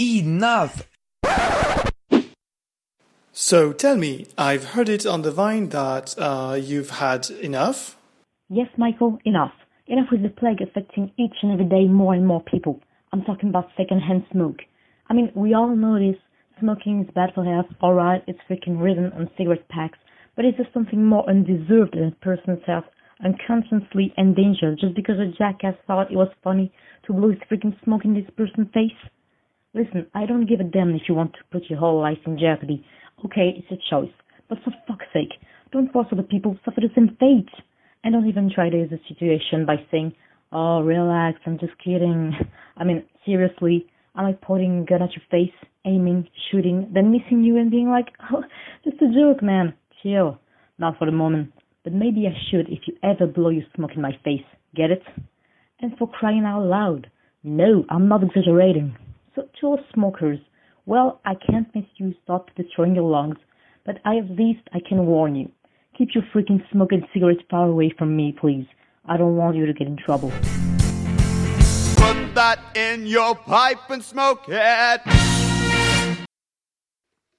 Enough! So tell me, I've heard it on the vine that uh, you've had enough? Yes, Michael, enough. Enough with the plague affecting each and every day more and more people. I'm talking about secondhand smoke. I mean, we all know this. Smoking is bad for health, alright, it's freaking written on cigarette packs, but is there something more undeserved than a person's health unconsciously endangered just because a jackass thought it was funny to blow his freaking smoke in this person's face? Listen, I don't give a damn if you want to put your whole life in jeopardy. Okay, it's a choice. But for fuck's sake, don't force other people to suffer the same fate. And don't even try to use the situation by saying, oh, relax, I'm just kidding. I mean, seriously, am I pointing a gun at your face, aiming, shooting, then missing you and being like, oh, just a joke, man. Chill. Not for the moment. But maybe I should if you ever blow your smoke in my face. Get it? And for crying out loud. No, I'm not exaggerating. To smokers, well, I can't make you stop destroying your lungs, but I at least I can warn you. Keep your freaking smoking cigarettes far away from me, please. I don't want you to get in trouble. Put that in your pipe and smoke it.